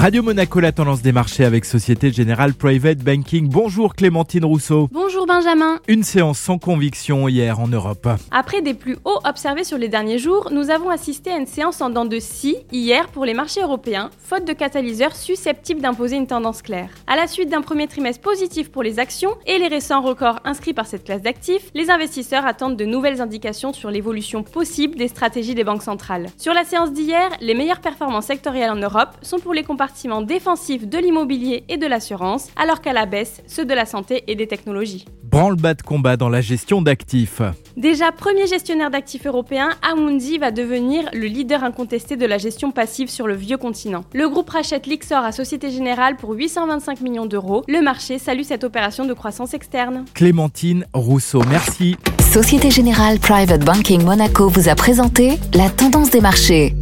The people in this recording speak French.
Radio Monaco, la tendance des marchés avec Société Générale Private Banking. Bonjour Clémentine Rousseau. Bonjour Benjamin. Une séance sans conviction hier en Europe. Après des plus hauts observés sur les derniers jours, nous avons assisté à une séance en dents de scie hier pour les marchés européens, faute de catalyseurs susceptibles d'imposer une tendance claire. À la suite d'un premier trimestre positif pour les actions et les récents records inscrits par cette classe d'actifs, les investisseurs attendent de nouvelles indications sur l'évolution possible des stratégies des banques centrales. Sur la séance d'hier, les meilleures performances sectorielles en Europe sont pour les compartiments défensifs de l'immobilier et de l'assurance, alors qu'à la baisse, ceux de la santé et des technologies. Branle-bas de combat dans la gestion d'actifs. Déjà premier gestionnaire d'actifs européen, Amundi va devenir le leader incontesté de la gestion passive sur le vieux continent. Le groupe rachète Lixor à Société Générale pour 825 millions d'euros. Le marché salue cette opération de croissance externe. Clémentine Rousseau, merci. Société Générale Private Banking Monaco vous a présenté la tendance des marchés.